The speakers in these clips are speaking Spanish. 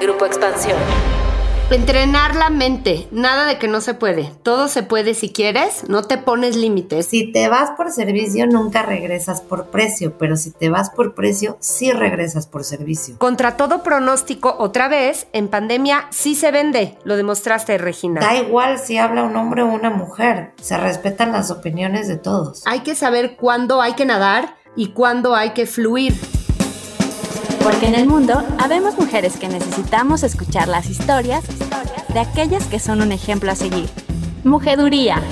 Grupo Expansión. Entrenar la mente, nada de que no se puede. Todo se puede si quieres, no te pones límites. Si te vas por servicio, nunca regresas por precio, pero si te vas por precio, sí regresas por servicio. Contra todo pronóstico, otra vez, en pandemia sí se vende, lo demostraste, Regina. Da igual si habla un hombre o una mujer, se respetan las opiniones de todos. Hay que saber cuándo hay que nadar y cuándo hay que fluir. Porque en el mundo habemos mujeres que necesitamos escuchar las historias de aquellas que son un ejemplo a seguir. Mujeduría.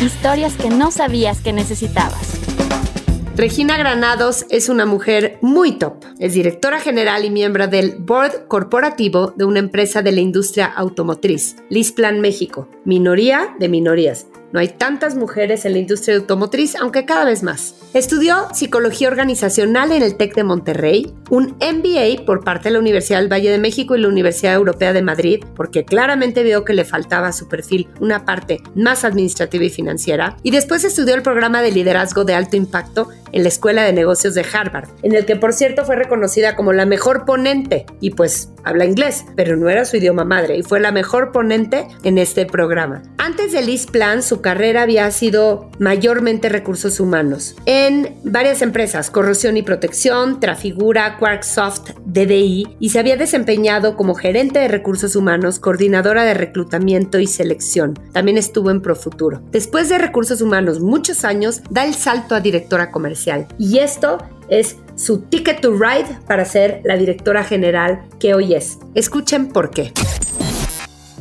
Historias que no sabías que necesitabas. Regina Granados es una mujer muy top. Es directora general y miembro del board corporativo de una empresa de la industria automotriz, Lisplan México, minoría de minorías. No hay tantas mujeres en la industria automotriz, aunque cada vez más. Estudió psicología organizacional en el TEC de Monterrey, un MBA por parte de la Universidad del Valle de México y la Universidad Europea de Madrid, porque claramente vio que le faltaba a su perfil una parte más administrativa y financiera, y después estudió el programa de liderazgo de alto impacto en la Escuela de Negocios de Harvard, en el que por cierto fue reconocida como la mejor ponente, y pues habla inglés, pero no era su idioma madre, y fue la mejor ponente en este programa. Antes de Liz Plan, su carrera había sido mayormente recursos humanos en varias empresas, Corrosión y Protección, Trafigura, Quarksoft, DDI, y se había desempeñado como gerente de recursos humanos, coordinadora de reclutamiento y selección. También estuvo en Profuturo. Después de recursos humanos muchos años, da el salto a directora comercial. Y esto es su ticket to ride para ser la directora general que hoy es. Escuchen por qué.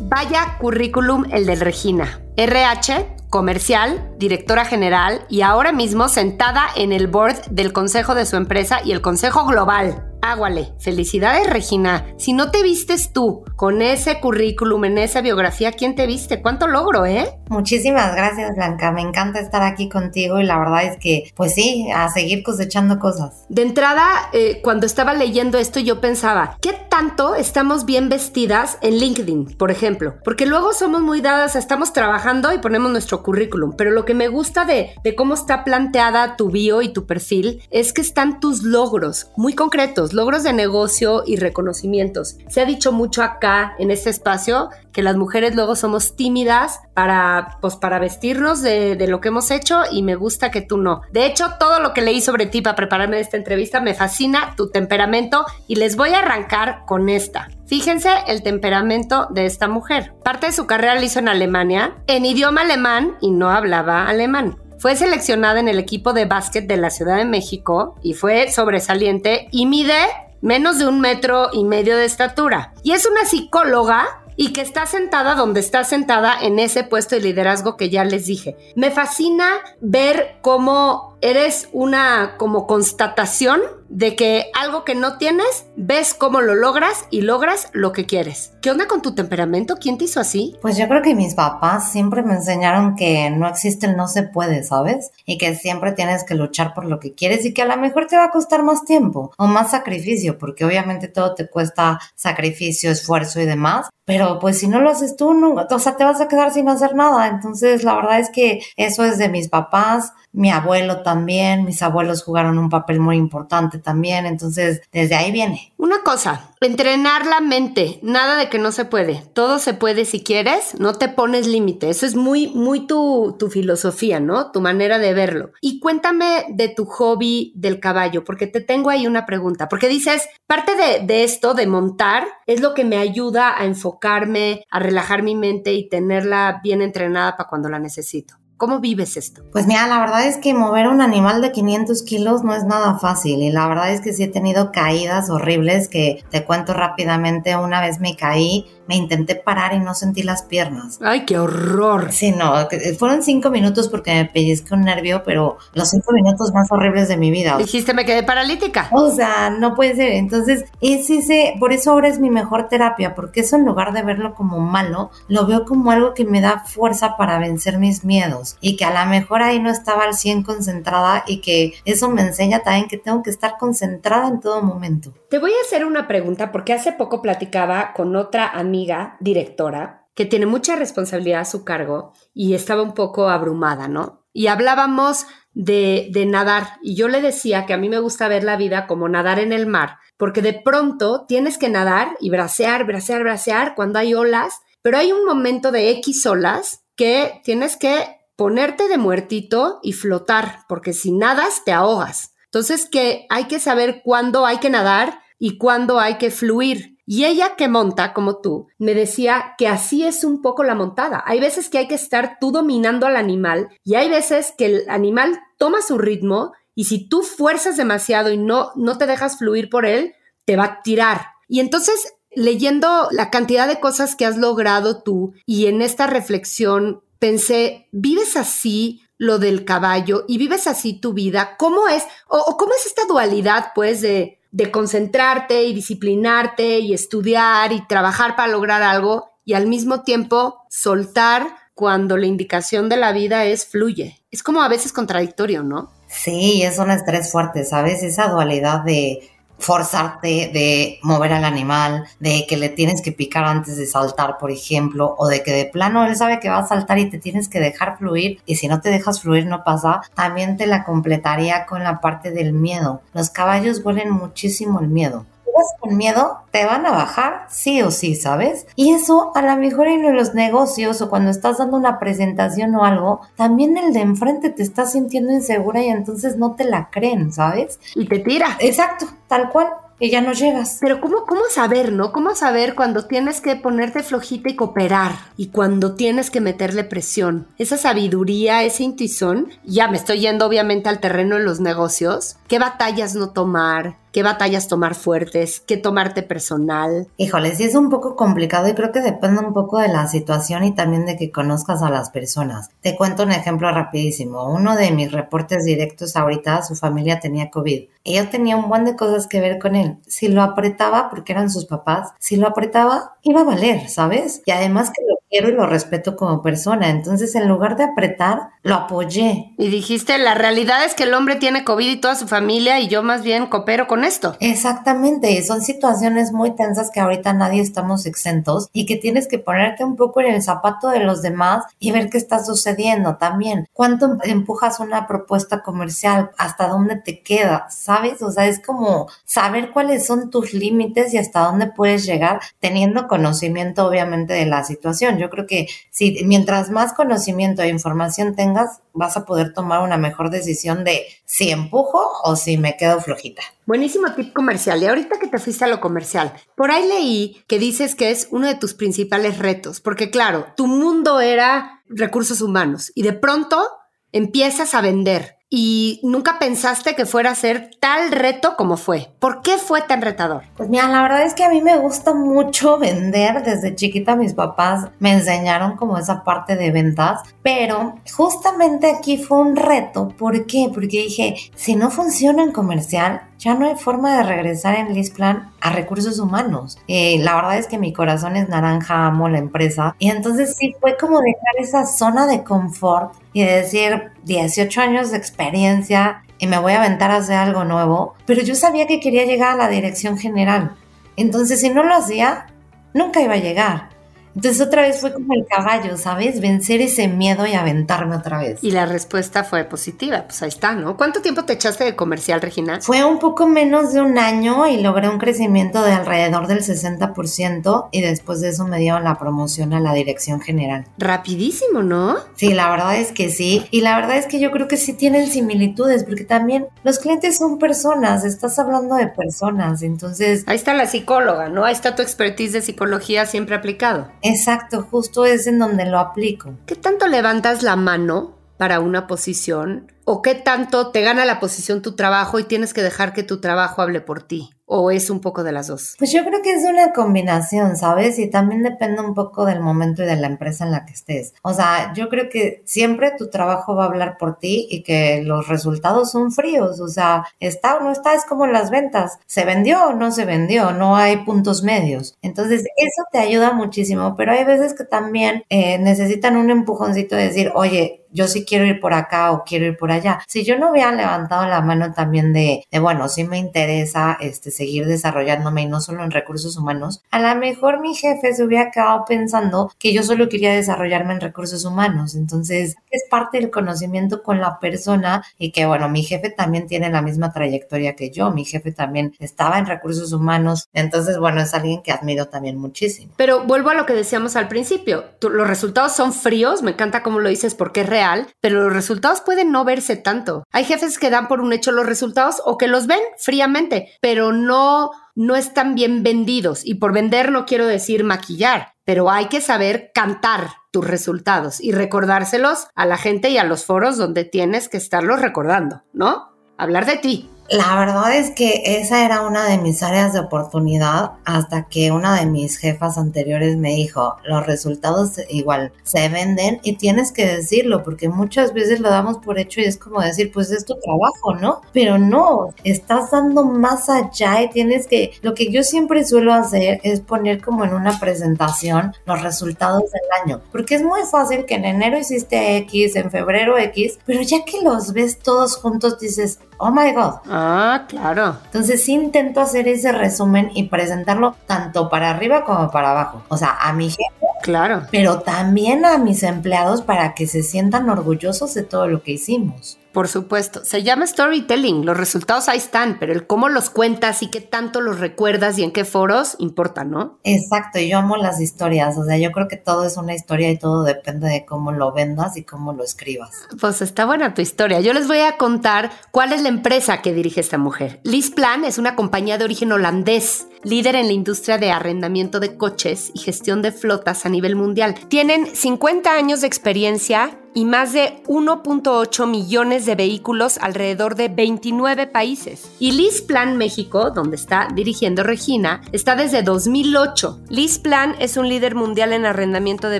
Vaya currículum el del Regina. RH, comercial, directora general y ahora mismo sentada en el board del consejo de su empresa y el consejo global. Águale, felicidades Regina. Si no te vistes tú con ese currículum, en esa biografía, ¿quién te viste? ¿Cuánto logro, eh? Muchísimas gracias Blanca, me encanta estar aquí contigo y la verdad es que, pues sí, a seguir cosechando cosas. De entrada, eh, cuando estaba leyendo esto, yo pensaba, ¿qué tanto estamos bien vestidas en LinkedIn, por ejemplo? Porque luego somos muy dadas, estamos trabajando y ponemos nuestro currículum, pero lo que me gusta de, de cómo está planteada tu bio y tu perfil es que están tus logros muy concretos logros de negocio y reconocimientos. Se ha dicho mucho acá en este espacio que las mujeres luego somos tímidas para, pues, para vestirnos de, de, lo que hemos hecho y me gusta que tú no. De hecho, todo lo que leí sobre ti para prepararme esta entrevista me fascina tu temperamento y les voy a arrancar con esta. Fíjense el temperamento de esta mujer. Parte de su carrera la hizo en Alemania, en idioma alemán y no hablaba alemán. Fue seleccionada en el equipo de básquet de la Ciudad de México y fue sobresaliente y mide menos de un metro y medio de estatura. Y es una psicóloga y que está sentada donde está sentada en ese puesto de liderazgo que ya les dije. Me fascina ver cómo eres una como constatación de que algo que no tienes, ves cómo lo logras y logras lo que quieres. ¿Qué onda con tu temperamento? ¿Quién te hizo así? Pues yo creo que mis papás siempre me enseñaron que no existe el no se puede, ¿sabes? Y que siempre tienes que luchar por lo que quieres y que a lo mejor te va a costar más tiempo o más sacrificio, porque obviamente todo te cuesta sacrificio, esfuerzo y demás. Pero pues si no lo haces tú, no, o sea, te vas a quedar sin hacer nada. Entonces, la verdad es que eso es de mis papás mi abuelo también, mis abuelos jugaron un papel muy importante también, entonces desde ahí viene. Una cosa, entrenar la mente, nada de que no se puede, todo se puede si quieres, no te pones límite, eso es muy, muy tu, tu filosofía, ¿no? Tu manera de verlo. Y cuéntame de tu hobby del caballo, porque te tengo ahí una pregunta, porque dices, parte de, de esto, de montar, es lo que me ayuda a enfocarme, a relajar mi mente y tenerla bien entrenada para cuando la necesito. ¿Cómo vives esto? Pues mira, la verdad es que mover un animal de 500 kilos no es nada fácil y la verdad es que sí he tenido caídas horribles que te cuento rápidamente. Una vez me caí, me intenté parar y no sentí las piernas. ¡Ay, qué horror! Sí, no, fueron cinco minutos porque me pellizqué un nervio, pero los cinco minutos más horribles de mi vida. Dijiste, me quedé paralítica. O sea, no puede ser. Entonces, es ese, por eso ahora es mi mejor terapia, porque eso en lugar de verlo como malo, lo veo como algo que me da fuerza para vencer mis miedos y que a lo mejor ahí no estaba al 100 concentrada y que eso me enseña también que tengo que estar concentrada en todo momento. Te voy a hacer una pregunta porque hace poco platicaba con otra amiga directora que tiene mucha responsabilidad a su cargo y estaba un poco abrumada, ¿no? Y hablábamos de, de nadar y yo le decía que a mí me gusta ver la vida como nadar en el mar, porque de pronto tienes que nadar y bracear, bracear, bracear cuando hay olas, pero hay un momento de X olas que tienes que ponerte de muertito y flotar, porque si nadas te ahogas. Entonces que hay que saber cuándo hay que nadar y cuándo hay que fluir. Y ella que monta, como tú, me decía que así es un poco la montada. Hay veces que hay que estar tú dominando al animal y hay veces que el animal toma su ritmo y si tú fuerzas demasiado y no, no te dejas fluir por él, te va a tirar. Y entonces, leyendo la cantidad de cosas que has logrado tú y en esta reflexión, pensé, ¿vives así lo del caballo y vives así tu vida? ¿Cómo es? O, cómo es esta dualidad, pues, de, de concentrarte y disciplinarte y estudiar y trabajar para lograr algo y al mismo tiempo soltar cuando la indicación de la vida es fluye. Es como a veces contradictorio, ¿no? Sí, es un estrés fuerte, ¿sabes? Esa dualidad de forzarte de mover al animal, de que le tienes que picar antes de saltar, por ejemplo, o de que de plano él sabe que va a saltar y te tienes que dejar fluir y si no te dejas fluir no pasa, también te la completaría con la parte del miedo. Los caballos huelen muchísimo el miedo vas con miedo, te van a bajar sí o sí, ¿sabes? Y eso a lo mejor en los negocios o cuando estás dando una presentación o algo, también el de enfrente te está sintiendo insegura y entonces no te la creen, ¿sabes? Y te tira. Exacto, tal cual y ya no llegas. Pero ¿cómo, ¿cómo saber, no? ¿Cómo saber cuando tienes que ponerte flojita y cooperar y cuando tienes que meterle presión? Esa sabiduría, ese intuición, ya me estoy yendo obviamente al terreno de los negocios. ¿Qué batallas no tomar? Qué batallas tomar fuertes, qué tomarte personal. Híjole, sí es un poco complicado y creo que depende un poco de la situación y también de que conozcas a las personas. Te cuento un ejemplo rapidísimo. Uno de mis reportes directos ahorita, su familia tenía COVID. Y yo tenía un buen de cosas que ver con él. Si lo apretaba, porque eran sus papás, si lo apretaba, iba a valer, ¿sabes? Y además que lo quiero y lo respeto como persona. Entonces, en lugar de apretar, lo apoyé. Y dijiste, la realidad es que el hombre tiene COVID y toda su familia y yo más bien coopero con esto. Exactamente, son situaciones muy tensas que ahorita nadie estamos exentos y que tienes que ponerte un poco en el zapato de los demás y ver qué está sucediendo también. ¿Cuánto empujas una propuesta comercial? ¿Hasta dónde te queda? ¿Sabes? O sea, es como saber cuáles son tus límites y hasta dónde puedes llegar teniendo conocimiento obviamente de la situación. Yo creo que si mientras más conocimiento e información tengas, vas a poder tomar una mejor decisión de si empujo o si me quedo flojita. Buenísimo tip comercial. Y ahorita que te fuiste a lo comercial, por ahí leí que dices que es uno de tus principales retos, porque claro, tu mundo era recursos humanos y de pronto empiezas a vender y nunca pensaste que fuera a ser tal reto como fue. ¿Por qué fue tan retador? Pues mira, la verdad es que a mí me gusta mucho vender. Desde chiquita mis papás me enseñaron como esa parte de ventas, pero justamente aquí fue un reto. ¿Por qué? Porque dije, si no funciona en comercial, ya no hay forma de regresar en Lisplan a recursos humanos. Eh, la verdad es que mi corazón es naranja, amo la empresa. Y entonces sí fue como dejar esa zona de confort y decir 18 años de experiencia y me voy a aventar a hacer algo nuevo. Pero yo sabía que quería llegar a la dirección general. Entonces si no lo hacía, nunca iba a llegar. Entonces otra vez fue como el caballo, ¿sabes? Vencer ese miedo y aventarme otra vez. Y la respuesta fue positiva, pues ahí está, ¿no? ¿Cuánto tiempo te echaste de comercial, Regina? Fue un poco menos de un año y logré un crecimiento de alrededor del 60% y después de eso me dieron la promoción a la dirección general. Rapidísimo, ¿no? Sí, la verdad es que sí. Y la verdad es que yo creo que sí tienen similitudes porque también los clientes son personas, estás hablando de personas, entonces... Ahí está la psicóloga, ¿no? Ahí está tu expertise de psicología siempre aplicado. Exacto, justo es en donde lo aplico. ¿Qué tanto levantas la mano para una posición? ¿O qué tanto te gana la posición tu trabajo y tienes que dejar que tu trabajo hable por ti? ¿O es un poco de las dos? Pues yo creo que es una combinación, ¿sabes? Y también depende un poco del momento y de la empresa en la que estés. O sea, yo creo que siempre tu trabajo va a hablar por ti y que los resultados son fríos. O sea, está o no está, es como las ventas. ¿Se vendió o no se vendió? No hay puntos medios. Entonces, eso te ayuda muchísimo, pero hay veces que también eh, necesitan un empujoncito de decir, oye, yo sí quiero ir por acá o quiero ir por allá. Si yo no hubiera levantado la mano también de, de bueno, sí me interesa este, seguir desarrollándome y no solo en recursos humanos, a lo mejor mi jefe se hubiera quedado pensando que yo solo quería desarrollarme en recursos humanos. Entonces, es parte del conocimiento con la persona y que, bueno, mi jefe también tiene la misma trayectoria que yo. Mi jefe también estaba en recursos humanos. Entonces, bueno, es alguien que admiro también muchísimo. Pero vuelvo a lo que decíamos al principio. los resultados son fríos, me encanta cómo lo dices porque es real, pero los resultados pueden no verse tanto. Hay jefes que dan por un hecho los resultados o que los ven fríamente, pero no no están bien vendidos. Y por vender no quiero decir maquillar, pero hay que saber cantar tus resultados y recordárselos a la gente y a los foros donde tienes que estarlos recordando, ¿no? Hablar de ti. La verdad es que esa era una de mis áreas de oportunidad hasta que una de mis jefas anteriores me dijo, los resultados igual se venden y tienes que decirlo porque muchas veces lo damos por hecho y es como decir, pues es tu trabajo, ¿no? Pero no, estás dando más allá y tienes que, lo que yo siempre suelo hacer es poner como en una presentación los resultados del año, porque es muy fácil que en enero hiciste X, en febrero X, pero ya que los ves todos juntos dices, oh my god. Ah, claro. Entonces sí intento hacer ese resumen y presentarlo tanto para arriba como para abajo. O sea, a mi jefe. Claro. Pero también a mis empleados para que se sientan orgullosos de todo lo que hicimos. Por supuesto, se llama storytelling, los resultados ahí están, pero el cómo los cuentas y qué tanto los recuerdas y en qué foros importa, ¿no? Exacto, yo amo las historias, o sea, yo creo que todo es una historia y todo depende de cómo lo vendas y cómo lo escribas. Pues está buena tu historia. Yo les voy a contar cuál es la empresa que dirige esta mujer. Liz Plan es una compañía de origen holandés, líder en la industria de arrendamiento de coches y gestión de flotas a nivel mundial. Tienen 50 años de experiencia y más de 1.8 millones de vehículos alrededor de 29 países. Y Liz Plan México, donde está dirigiendo Regina, está desde 2008. Liz Plan es un líder mundial en arrendamiento de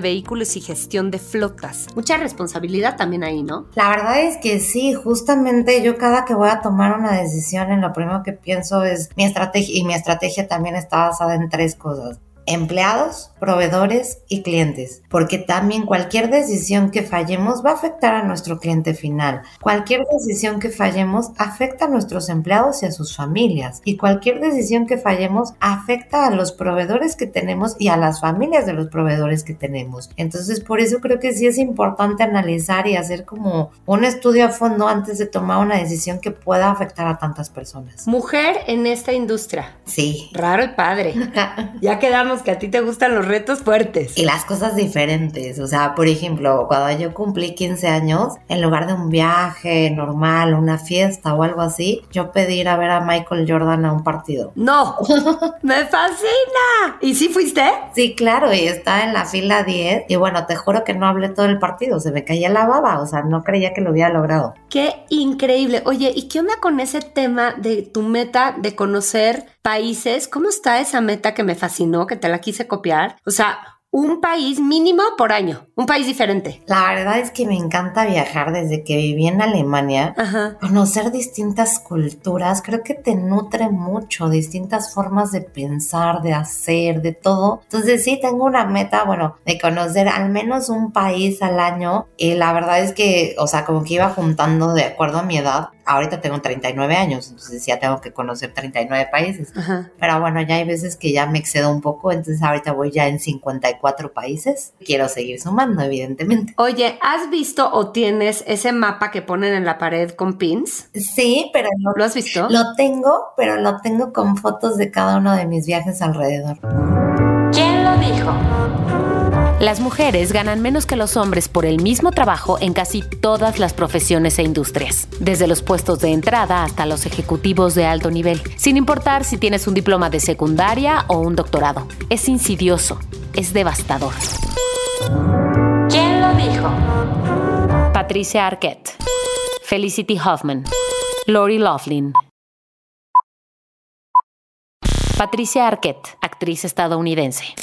vehículos y gestión de flotas. Mucha responsabilidad también ahí, ¿no? La verdad es que sí, justamente yo cada que voy a tomar una decisión, en lo primero que pienso es mi estrategia y mi estrategia también está basada en tres cosas empleados, proveedores y clientes, porque también cualquier decisión que fallemos va a afectar a nuestro cliente final. Cualquier decisión que fallemos afecta a nuestros empleados y a sus familias, y cualquier decisión que fallemos afecta a los proveedores que tenemos y a las familias de los proveedores que tenemos. Entonces, por eso creo que sí es importante analizar y hacer como un estudio a fondo antes de tomar una decisión que pueda afectar a tantas personas. Mujer en esta industria. Sí. Raro y padre. ya quedamos que a ti te gustan los retos fuertes. Y las cosas diferentes. O sea, por ejemplo, cuando yo cumplí 15 años, en lugar de un viaje normal, una fiesta o algo así, yo pedí ir a ver a Michael Jordan a un partido. ¡No! ¡Me fascina! ¿Y sí fuiste? Sí, claro, y estaba en la fila 10. Y bueno, te juro que no hablé todo el partido, se me caía la baba, o sea, no creía que lo hubiera logrado. ¡Qué increíble! Oye, ¿y qué onda con ese tema de tu meta de conocer países? ¿Cómo está esa meta que me fascinó, que te la quise copiar. O sea, un país mínimo por año, un país diferente. La verdad es que me encanta viajar desde que viví en Alemania. Conocer distintas culturas, creo que te nutre mucho, distintas formas de pensar, de hacer, de todo. Entonces sí, tengo una meta, bueno, de conocer al menos un país al año. Y la verdad es que, o sea, como que iba juntando de acuerdo a mi edad ahorita tengo 39 años, entonces ya tengo que conocer 39 países. Pero bueno, ya hay veces que ya me excedo un poco, entonces ahorita voy ya en 54 países. Quiero seguir sumando, evidentemente. Oye, ¿has visto o tienes ese mapa que ponen en la pared con pins? Sí, pero no. ¿Lo has visto? Lo tengo, pero lo tengo con fotos de cada uno de mis viajes alrededor. ¿Quién lo dijo? Las mujeres ganan menos que los hombres por el mismo trabajo en casi todas las profesiones e industrias, desde los puestos de entrada hasta los ejecutivos de alto nivel, sin importar si tienes un diploma de secundaria o un doctorado. Es insidioso, es devastador. ¿Quién lo dijo? Patricia Arquette, Felicity Hoffman, Lori Laughlin. Patricia Arquette, actriz estadounidense.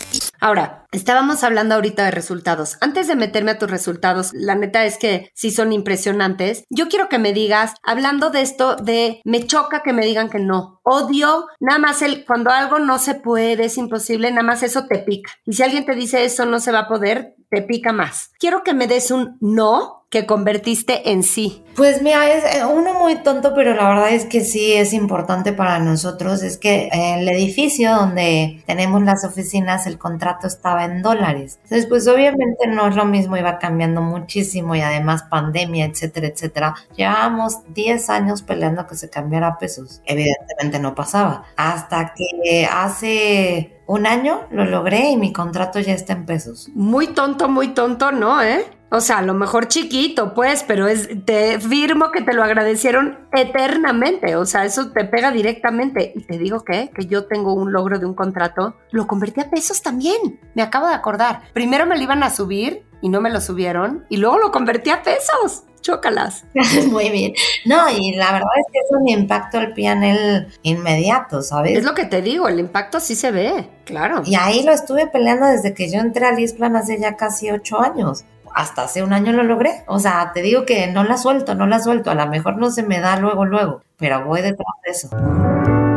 Ahora, estábamos hablando ahorita de resultados. Antes de meterme a tus resultados, la neta es que sí son impresionantes. Yo quiero que me digas, hablando de esto de me choca que me digan que no. Odio, nada más el cuando algo no se puede, es imposible, nada más eso te pica. Y si alguien te dice eso no se va a poder, te pica más. Quiero que me des un no que convertiste en sí? Pues mira, es eh, uno muy tonto, pero la verdad es que sí es importante para nosotros. Es que el edificio donde tenemos las oficinas, el contrato estaba en dólares. Entonces, pues obviamente no es lo mismo, iba cambiando muchísimo y además pandemia, etcétera, etcétera. Llevábamos 10 años peleando que se cambiara a pesos. Evidentemente no pasaba. Hasta que hace un año lo logré y mi contrato ya está en pesos. Muy tonto, muy tonto, ¿no? ¿Eh? O sea, a lo mejor chiquito, pues, pero es, te firmo que te lo agradecieron eternamente. O sea, eso te pega directamente. Y te digo que, que yo tengo un logro de un contrato, lo convertí a pesos también. Me acabo de acordar. Primero me lo iban a subir y no me lo subieron. Y luego lo convertí a pesos. Chócalas. Muy bien. No, y la verdad es que es un impacto al PNL inmediato, ¿sabes? Es lo que te digo, el impacto sí se ve, claro. Y ahí lo estuve peleando desde que yo entré a Lisplan hace ya casi ocho años hasta hace un año lo logré. O sea, te digo que no la suelto, no la suelto. A lo mejor no se me da luego, luego, pero voy detrás de eso.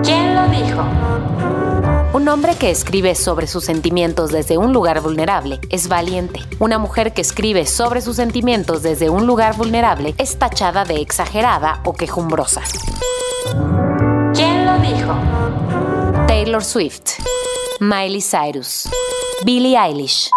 ¿Quién lo dijo? Un hombre que escribe sobre sus sentimientos desde un lugar vulnerable es valiente. Una mujer que escribe sobre sus sentimientos desde un lugar vulnerable es tachada de exagerada o quejumbrosa. ¿Quién lo dijo? Taylor Swift, Miley Cyrus, Billie Eilish.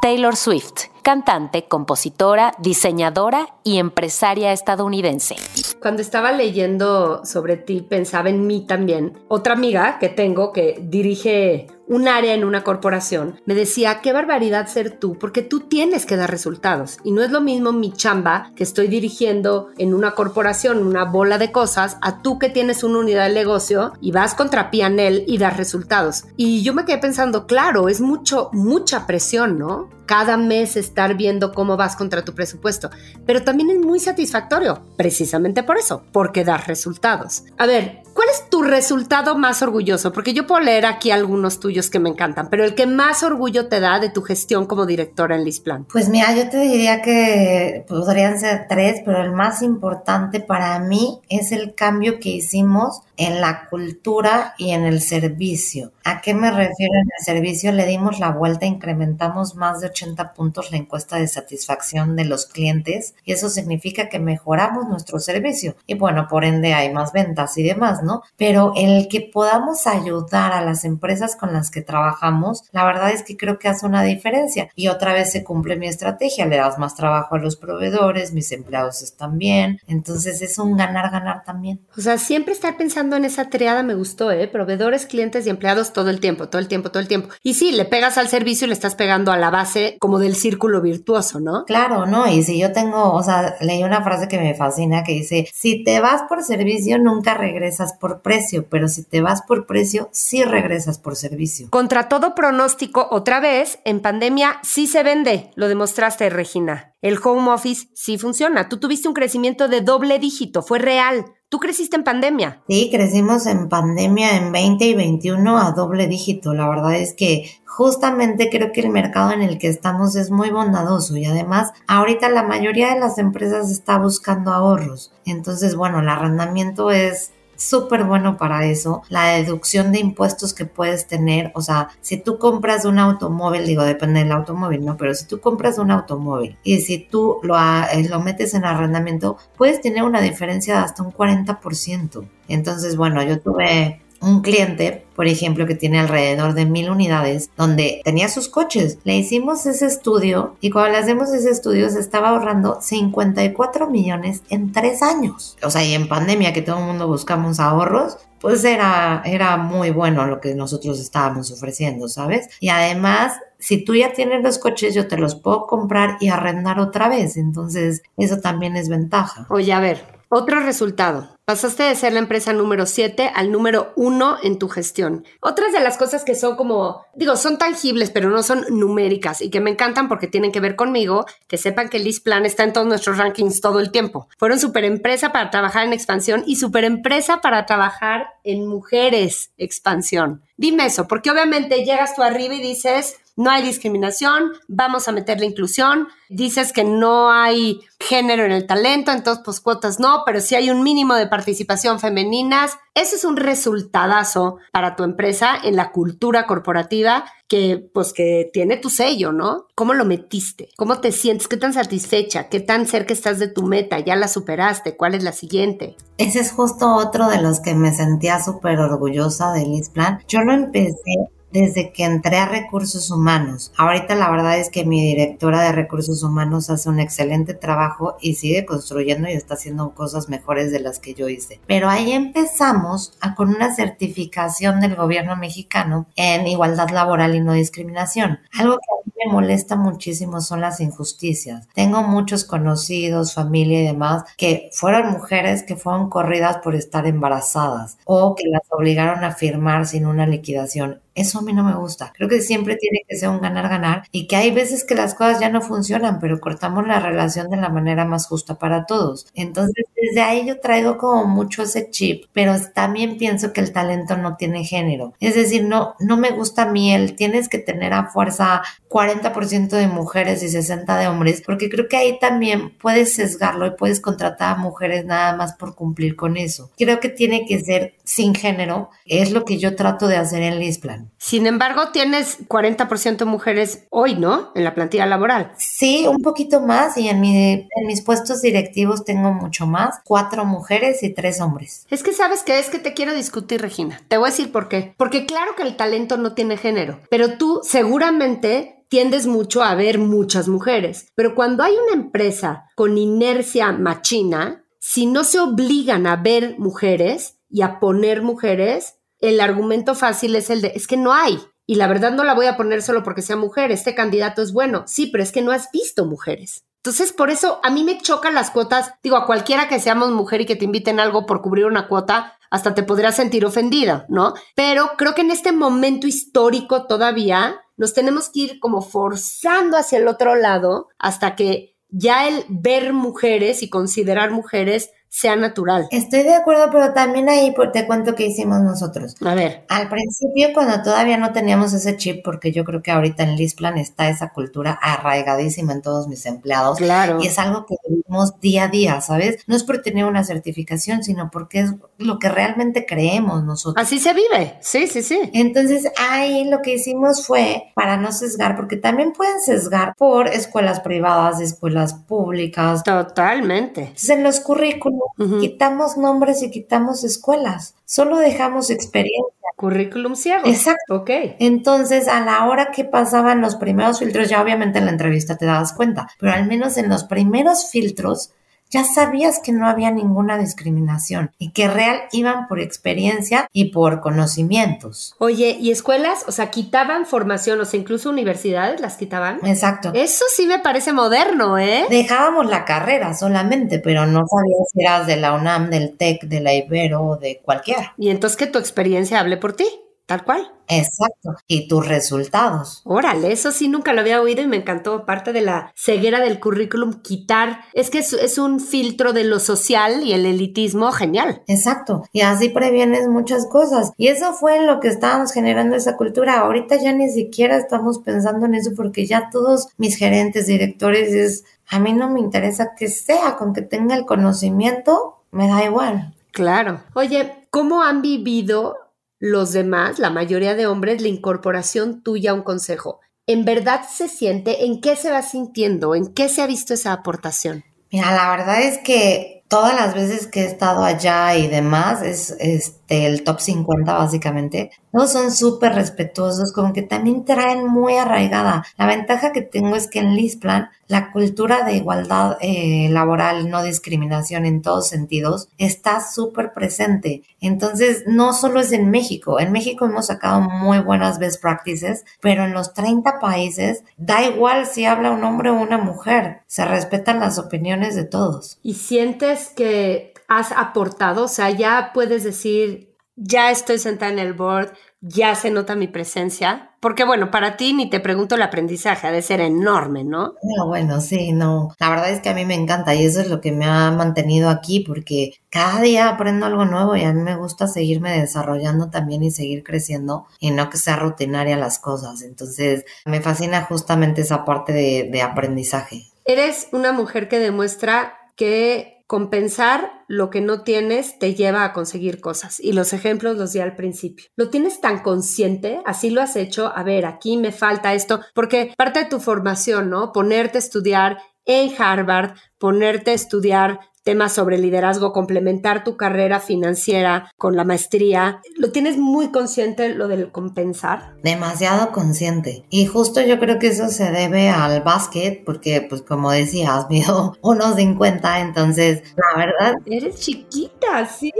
Taylor Swift, cantante, compositora, diseñadora y empresaria estadounidense. Cuando estaba leyendo sobre ti, pensaba en mí también. Otra amiga que tengo que dirige un área en una corporación, me decía, qué barbaridad ser tú, porque tú tienes que dar resultados. Y no es lo mismo mi chamba que estoy dirigiendo en una corporación, una bola de cosas, a tú que tienes una unidad de negocio y vas contra Pianel y das resultados. Y yo me quedé pensando, claro, es mucho, mucha presión, ¿no? Cada mes estar viendo cómo vas contra tu presupuesto. Pero también es muy satisfactorio, precisamente por eso, porque das resultados. A ver, ¿cuál es tu resultado más orgulloso? Porque yo puedo leer aquí algunos tuyos que me encantan, pero el que más orgullo te da de tu gestión como directora en Lisplan. Pues mira, yo te diría que podrían ser tres, pero el más importante para mí es el cambio que hicimos en la cultura y en el servicio. ¿A qué me refiero en el servicio? Le dimos la vuelta, incrementamos más de 80 puntos la encuesta de satisfacción de los clientes y eso significa que mejoramos nuestro servicio y bueno, por ende hay más ventas y demás, ¿no? Pero el que podamos ayudar a las empresas con las que trabajamos, la verdad es que creo que hace una diferencia y otra vez se cumple mi estrategia, le das más trabajo a los proveedores, mis empleados están bien, entonces es un ganar-ganar también. O sea, siempre estar pensando en esa triada me gustó, ¿eh? Proveedores, clientes y empleados todo el tiempo, todo el tiempo, todo el tiempo. Y sí, le pegas al servicio y le estás pegando a la base como del círculo virtuoso, ¿no? Claro, ¿no? Y si yo tengo, o sea, leí una frase que me fascina que dice, si te vas por servicio, nunca regresas por precio, pero si te vas por precio, sí regresas por servicio. Contra todo pronóstico, otra vez, en pandemia sí se vende, lo demostraste, Regina. El home office sí funciona. Tú tuviste un crecimiento de doble dígito, fue real. Tú creciste en pandemia. Sí, crecimos en pandemia en 20 y 21 a doble dígito. La verdad es que justamente creo que el mercado en el que estamos es muy bondadoso y además ahorita la mayoría de las empresas está buscando ahorros. Entonces, bueno, el arrendamiento es súper bueno para eso. La deducción de impuestos que puedes tener, o sea, si tú compras un automóvil, digo, depende del automóvil, ¿no? Pero si tú compras un automóvil y si tú lo, eh, lo metes en arrendamiento, puedes tener una diferencia de hasta un 40%. Entonces, bueno, yo tuve un cliente, por ejemplo, que tiene alrededor de mil unidades, donde tenía sus coches. Le hicimos ese estudio y cuando le hacemos ese estudio se estaba ahorrando 54 millones en tres años. O sea, y en pandemia que todo el mundo buscamos ahorros, pues era, era muy bueno lo que nosotros estábamos ofreciendo, ¿sabes? Y además si tú ya tienes los coches, yo te los puedo comprar y arrendar otra vez. Entonces, eso también es ventaja. Oye, a ver, otro resultado. Pasaste de ser la empresa número 7 al número 1 en tu gestión. Otras de las cosas que son como, digo, son tangibles, pero no son numéricas y que me encantan porque tienen que ver conmigo, que sepan que Plan está en todos nuestros rankings todo el tiempo. Fueron super empresa para trabajar en expansión y super empresa para trabajar en mujeres expansión. Dime eso, porque obviamente llegas tú arriba y dices, no hay discriminación, vamos a meter la inclusión, dices que no hay género en el talento, entonces pues cuotas no, pero si hay un mínimo de participación femeninas, ese es un resultadazo para tu empresa en la cultura corporativa que pues que tiene tu sello, ¿no? ¿Cómo lo metiste? ¿Cómo te sientes? ¿Qué tan satisfecha? ¿Qué tan cerca estás de tu meta? ¿Ya la superaste? ¿Cuál es la siguiente? Ese es justo otro de los que me sentía súper orgullosa del Plan. Yo lo empecé desde que entré a recursos humanos. Ahorita la verdad es que mi directora de recursos humanos hace un excelente trabajo y sigue construyendo y está haciendo cosas mejores de las que yo hice. Pero ahí empezamos a, con una certificación del gobierno mexicano en igualdad laboral y no discriminación. Algo que a mí me molesta muchísimo son las injusticias. Tengo muchos conocidos, familia y demás que fueron mujeres que fueron corridas por estar embarazadas o que las obligaron a firmar sin una liquidación eso a mí no me gusta. Creo que siempre tiene que ser un ganar-ganar y que hay veces que las cosas ya no funcionan, pero cortamos la relación de la manera más justa para todos. Entonces, desde ahí yo traigo como mucho ese chip, pero también pienso que el talento no tiene género. Es decir, no, no me gusta a mí el tienes que tener a fuerza 40% de mujeres y 60 de hombres, porque creo que ahí también puedes sesgarlo y puedes contratar a mujeres nada más por cumplir con eso. Creo que tiene que ser sin género, es lo que yo trato de hacer en Lisplan. Sin embargo, tienes 40% mujeres hoy, ¿no? En la plantilla laboral. Sí, un poquito más y en, en mis puestos directivos tengo mucho más, cuatro mujeres y tres hombres. Es que sabes que es que te quiero discutir, Regina. Te voy a decir por qué. Porque claro que el talento no tiene género, pero tú seguramente tiendes mucho a ver muchas mujeres. Pero cuando hay una empresa con inercia machina, si no se obligan a ver mujeres y a poner mujeres, el argumento fácil es el de, es que no hay. Y la verdad no la voy a poner solo porque sea mujer, este candidato es bueno. Sí, pero es que no has visto mujeres. Entonces, por eso a mí me chocan las cuotas. Digo, a cualquiera que seamos mujer y que te inviten algo por cubrir una cuota, hasta te podrías sentir ofendida, ¿no? Pero creo que en este momento histórico todavía nos tenemos que ir como forzando hacia el otro lado hasta que ya el ver mujeres y considerar mujeres sea natural. Estoy de acuerdo, pero también ahí te cuento que hicimos nosotros. A ver. Al principio, cuando todavía no teníamos ese chip, porque yo creo que ahorita en Lisplan está esa cultura arraigadísima en todos mis empleados. Claro. Y es algo que vivimos día a día, ¿sabes? No es por tener una certificación, sino porque es lo que realmente creemos nosotros. Así se vive. Sí, sí, sí. Entonces, ahí lo que hicimos fue, para no sesgar, porque también pueden sesgar por escuelas privadas, escuelas públicas. Totalmente. Entonces, en los currículos Quitamos nombres y quitamos escuelas. Solo dejamos experiencia. Currículum ciego. Exacto. Ok. Entonces, a la hora que pasaban los primeros filtros, ya obviamente en la entrevista te dabas cuenta, pero al menos en los primeros filtros ya sabías que no había ninguna discriminación y que real iban por experiencia y por conocimientos. Oye, ¿y escuelas? O sea, quitaban formación, o sea, incluso universidades las quitaban. Exacto. Eso sí me parece moderno, ¿eh? Dejábamos la carrera solamente, pero no sabías si eras de la UNAM, del TEC, de la Ibero o de cualquiera. Y entonces que tu experiencia hable por ti. Tal cual. Exacto. Y tus resultados. Órale, eso sí nunca lo había oído y me encantó. Parte de la ceguera del currículum, quitar. Es que es, un filtro de lo social y el elitismo genial. Exacto. Y así previenes muchas cosas. Y eso fue lo que estábamos generando esa cultura. Ahorita ya ni siquiera estamos pensando en eso porque ya todos mis gerentes, directores, es. A mí no me interesa que sea, con que tenga el conocimiento, me da igual. Claro. Oye, ¿cómo han vivido los demás, la mayoría de hombres, la incorporación tuya a un consejo. ¿En verdad se siente? ¿En qué se va sintiendo? ¿En qué se ha visto esa aportación? Mira, la verdad es que todas las veces que he estado allá y demás, es este el top 50 básicamente, todos son súper respetuosos, como que también traen muy arraigada. La ventaja que tengo es que en Lisplan la cultura de igualdad eh, laboral, no discriminación en todos sentidos, está súper presente. Entonces, no solo es en México, en México hemos sacado muy buenas best practices, pero en los 30 países da igual si habla un hombre o una mujer, se respetan las opiniones de todos. ¿Y sientes que has aportado? O sea, ya puedes decir, ya estoy sentada en el board, ya se nota mi presencia. Porque bueno, para ti ni te pregunto el aprendizaje, ha de ser enorme, ¿no? No, bueno, sí, no. La verdad es que a mí me encanta y eso es lo que me ha mantenido aquí porque cada día aprendo algo nuevo y a mí me gusta seguirme desarrollando también y seguir creciendo y no que sea rutinaria las cosas. Entonces, me fascina justamente esa parte de, de aprendizaje. Eres una mujer que demuestra que compensar lo que no tienes te lleva a conseguir cosas. Y los ejemplos los di al principio. ¿Lo tienes tan consciente? Así lo has hecho. A ver, aquí me falta esto. Porque parte de tu formación, ¿no? Ponerte a estudiar en Harvard, ponerte a estudiar temas sobre liderazgo, complementar tu carrera financiera con la maestría. ¿Lo tienes muy consciente lo del compensar? Demasiado consciente. Y justo yo creo que eso se debe al básquet, porque pues como decías, mido unos 50, entonces la verdad... Eres chiquita, sí.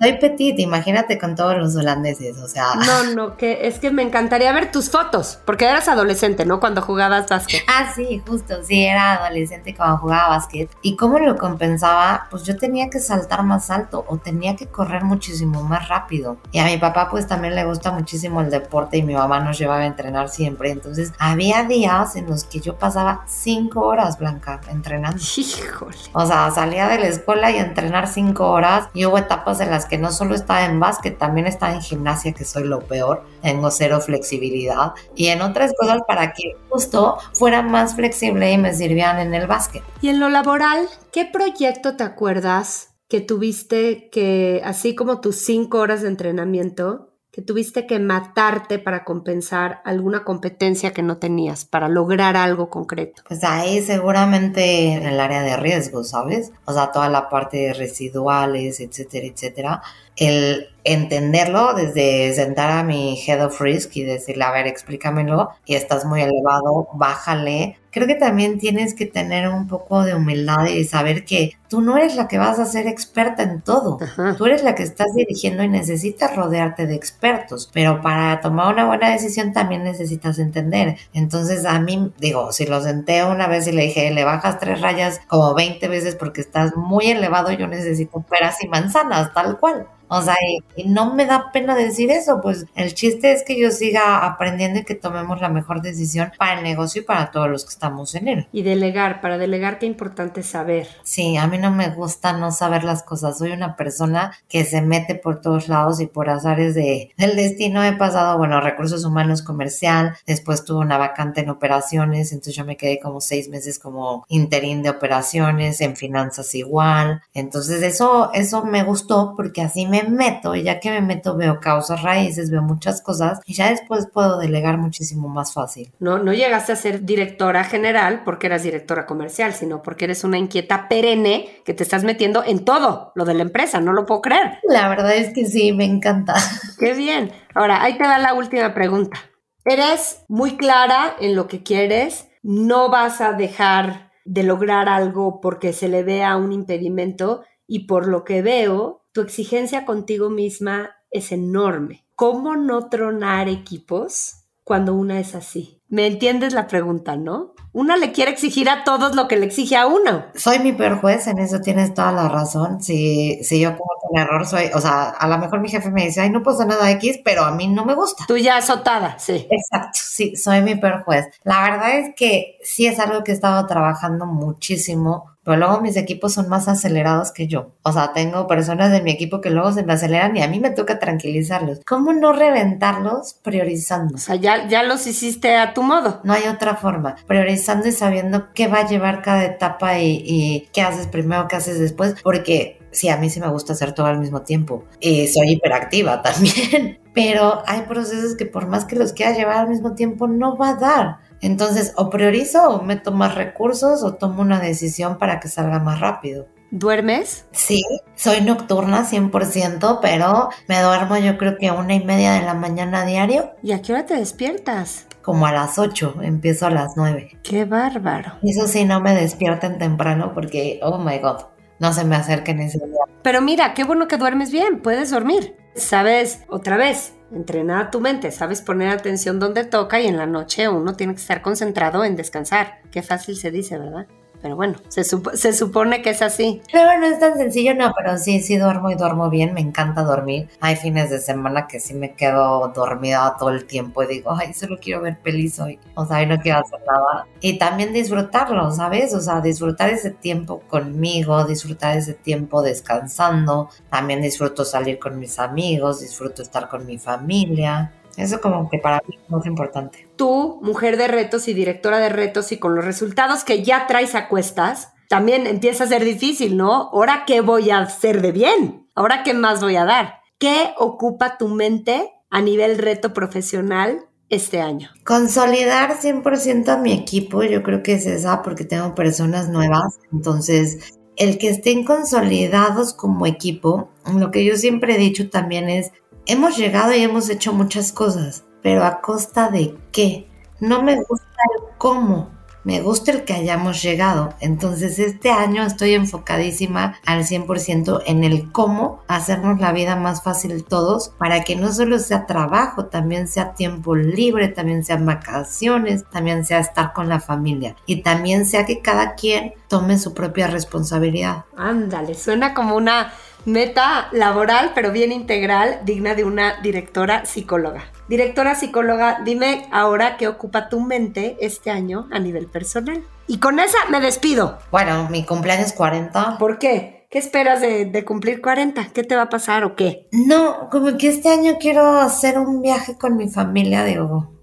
Soy petit, imagínate con todos los holandeses, o sea... No, no, que es que me encantaría ver tus fotos, porque eras adolescente, ¿no? Cuando jugabas básquet. Ah, sí, justo, sí, era adolescente cuando jugaba básquet. ¿Y cómo lo compensaba? Pues yo tenía que saltar más alto o tenía que correr muchísimo más rápido. Y a mi papá pues también le gusta muchísimo el deporte y mi mamá nos llevaba a entrenar siempre. Entonces había días en los que yo pasaba cinco horas, Blanca, entrenando. Híjole. O sea, salía de la escuela y a entrenar cinco horas y hubo etapas en las que no solo estaba en básquet, también estaba en gimnasia, que soy lo peor. Tengo cero flexibilidad. Y en otras cosas para que justo fuera más flexible y me sirvieran en el básquet. ¿Y en lo laboral? ¿Qué proyecto te acuerdas que tuviste que, así como tus cinco horas de entrenamiento, que tuviste que matarte para compensar alguna competencia que no tenías, para lograr algo concreto? Pues ahí seguramente en el área de riesgo, ¿sabes? O sea, toda la parte de residuales, etcétera, etcétera. El entenderlo desde sentar a mi head of risk y decirle, a ver, explícamelo, y estás muy elevado, bájale. Creo que también tienes que tener un poco de humildad y saber que tú no eres la que vas a ser experta en todo. Tú eres la que estás dirigiendo y necesitas rodearte de expertos. Pero para tomar una buena decisión también necesitas entender. Entonces a mí, digo, si lo senté una vez y le dije, le bajas tres rayas como 20 veces porque estás muy elevado, yo necesito peras y manzanas, tal cual. O sea, y, no me da pena decir eso, pues el chiste es que yo siga aprendiendo y que tomemos la mejor decisión para el negocio y para todos los que estamos en él. Y delegar, para delegar qué importante saber. Sí, a mí no me gusta no saber las cosas. Soy una persona que se mete por todos lados y por azares de, del destino he pasado, bueno, recursos humanos comercial, después tuve una vacante en operaciones, entonces yo me quedé como seis meses como interín de operaciones, en finanzas igual. Entonces eso, eso me gustó porque así me meto y ya que me meto veo causas raíces, veo muchas cosas y ya después puedo delegar muchísimo más fácil. No, no llegaste a ser directora general porque eras directora comercial, sino porque eres una inquieta perenne que te estás metiendo en todo lo de la empresa, no lo puedo creer. La verdad es que sí, me encanta. Qué bien. Ahora, ahí te va la última pregunta. Eres muy clara en lo que quieres, no vas a dejar de lograr algo porque se le vea un impedimento y por lo que veo, tu exigencia contigo misma es enorme. ¿Cómo no tronar equipos cuando una es así? ¿Me entiendes la pregunta, no? Una le quiere exigir a todos lo que le exige a uno. Soy mi peor juez, en eso tienes toda la razón. Si, si yo cometo un error, soy, o sea, a lo mejor mi jefe me dice, ay, no pasa nada X, pero a mí no me gusta. Tú ya azotada, sí. Exacto, sí, soy mi peor juez. La verdad es que sí es algo que he estado trabajando muchísimo pero luego mis equipos son más acelerados que yo. O sea, tengo personas de mi equipo que luego se me aceleran y a mí me toca tranquilizarlos. ¿Cómo no reventarlos priorizando? O sea, ya, ya los hiciste a tu modo. No hay otra forma. Priorizando y sabiendo qué va a llevar cada etapa y, qué haces primero, qué haces después. Porque sí, a mí sí me gusta hacer todo al mismo tiempo. Y soy hiperactiva también. Pero hay procesos que por más que los quiera llevar al mismo tiempo, no va a dar. Entonces, o priorizo o meto más recursos o tomo una decisión para que salga más rápido. ¿Duermes? Sí, soy nocturna 100%, pero me duermo yo creo que a una y media de la mañana diario. ¿Y a qué hora te despiertas? Como a las 8, empiezo a las 9. ¡Qué bárbaro! Eso sí, no me despierten temprano porque, oh my god, no se me acerquen ese día. Pero mira, qué bueno que duermes bien, puedes dormir. Sabes, otra vez, entrenar tu mente, sabes poner atención donde toca y en la noche uno tiene que estar concentrado en descansar. Qué fácil se dice, ¿verdad? Pero bueno, se, se supone que es así. Pero no es tan sencillo, no, pero sí, sí duermo y duermo bien, me encanta dormir. Hay fines de semana que sí me quedo dormida todo el tiempo y digo, ay, solo quiero ver pelis hoy, o sea, no quiero hacer nada. Y también disfrutarlo, ¿sabes? O sea, disfrutar ese tiempo conmigo, disfrutar ese tiempo descansando, también disfruto salir con mis amigos, disfruto estar con mi familia. Eso como que para mí es muy importante. Tú, mujer de retos y directora de retos y con los resultados que ya traes a cuestas, también empieza a ser difícil, ¿no? Ahora, ¿qué voy a hacer de bien? Ahora, ¿qué más voy a dar? ¿Qué ocupa tu mente a nivel reto profesional este año? Consolidar 100% a mi equipo, yo creo que es esa porque tengo personas nuevas, entonces el que estén consolidados como equipo, lo que yo siempre he dicho también es hemos llegado y hemos hecho muchas cosas, pero a costa de qué? No me gusta el cómo, me gusta el que hayamos llegado. Entonces este año estoy enfocadísima al 100% en el cómo hacernos la vida más fácil todos para que no solo sea trabajo, también sea tiempo libre, también sean vacaciones, también sea estar con la familia y también sea que cada quien tome su propia responsabilidad. Ándale, suena como una meta laboral, pero bien integral, digna de una directora psicóloga. Directora psicóloga, dime ahora qué ocupa tu mente este año a nivel personal. Y con esa me despido. Bueno, mi cumpleaños 40. ¿Por qué? ¿Qué esperas de, cumplir 40? ¿Qué te va a pasar o qué? No, como que este año quiero hacer un viaje con mi familia, digo.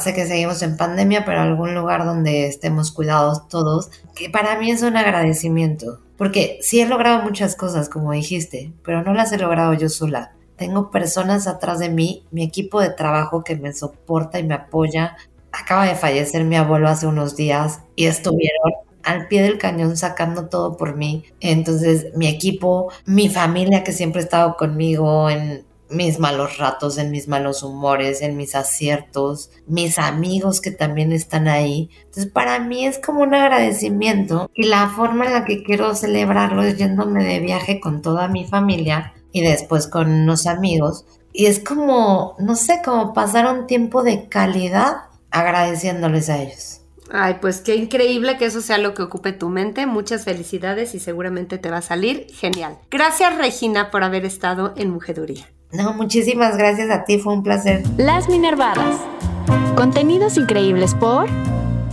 Sé que seguimos en pandemia, pero algún lugar donde estemos cuidados todos, que para mí es un agradecimiento porque sí he logrado muchas cosas, como dijiste, pero no las he logrado yo sola. Tengo personas atrás de mí, mi equipo de trabajo que me soporta y me apoya. Acaba de fallecer mi abuelo hace unos días y estuvieron al pie del cañón sacando todo por mí. Entonces, mi equipo, mi familia que siempre ha estado conmigo en mis malos ratos, en mis malos humores, en mis aciertos, mis amigos que también están ahí. Entonces para mí es como un agradecimiento y la forma en la que quiero celebrarlo es yéndome de viaje con toda mi familia y después con unos amigos. Y es como, no sé, como pasar un tiempo de calidad agradeciéndoles a ellos. Ay, pues qué increíble que eso sea lo que ocupe tu mente. Muchas felicidades y seguramente te va a salir genial. Gracias Regina por haber estado en Mujeduría. No, muchísimas gracias a ti, fue un placer. Las Minervadas. Contenidos increíbles por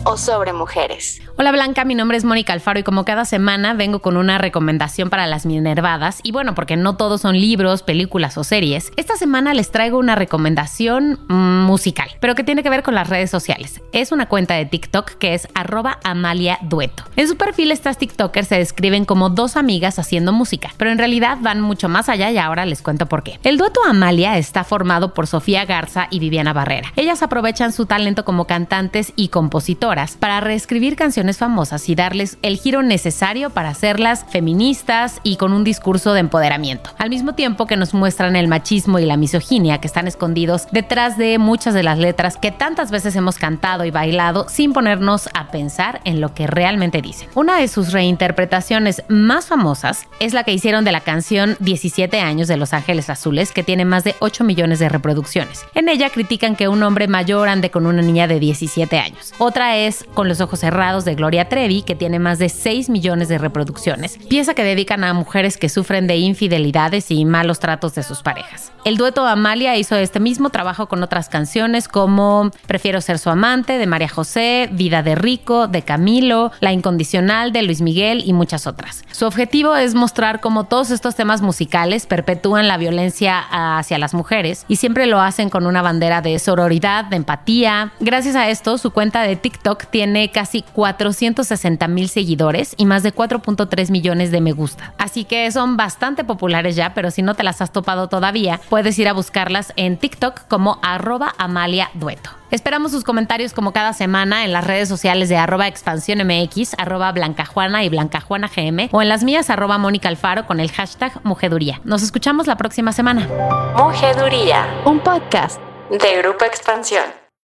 o sobre mujeres. Hola Blanca, mi nombre es Mónica Alfaro y como cada semana vengo con una recomendación para las minervadas y bueno, porque no todos son libros, películas o series, esta semana les traigo una recomendación musical, pero que tiene que ver con las redes sociales. Es una cuenta de TikTok que es arroba Amalia Dueto. En su perfil estas TikTokers se describen como dos amigas haciendo música, pero en realidad van mucho más allá y ahora les cuento por qué. El dueto Amalia está formado por Sofía Garza y Viviana Barrera. Ellas aprovechan su talento como cantantes y compositoras para reescribir canciones famosas y darles el giro necesario para hacerlas feministas y con un discurso de empoderamiento, al mismo tiempo que nos muestran el machismo y la misoginia que están escondidos detrás de muchas de las letras que tantas veces hemos cantado y bailado sin ponernos a pensar en lo que realmente dicen. Una de sus reinterpretaciones más famosas es la que hicieron de la canción 17 años de Los Ángeles Azules, que tiene más de 8 millones de reproducciones. En ella critican que un hombre mayor ande con una niña de 17 años. Otra es con los ojos cerrados de Gloria Trevi, que tiene más de 6 millones de reproducciones, pieza que dedican a mujeres que sufren de infidelidades y malos tratos de sus parejas. El dueto Amalia hizo este mismo trabajo con otras canciones como Prefiero ser su amante de María José, Vida de Rico de Camilo, La Incondicional de Luis Miguel y muchas otras. Su objetivo es mostrar cómo todos estos temas musicales perpetúan la violencia hacia las mujeres y siempre lo hacen con una bandera de sororidad, de empatía. Gracias a esto, su cuenta de TikTok tiene casi 460 mil seguidores y más de 4.3 millones de me gusta. Así que son bastante populares ya, pero si no te las has topado todavía, puedes ir a buscarlas en TikTok como arroba Amalia Dueto. Esperamos sus comentarios como cada semana en las redes sociales de arroba expansión arroba Blancajuana y Blancajuana GM o en las mías arroba Mónica Alfaro con el hashtag Mujeduría. Nos escuchamos la próxima semana. Mujeduría, un podcast de Grupo Expansión.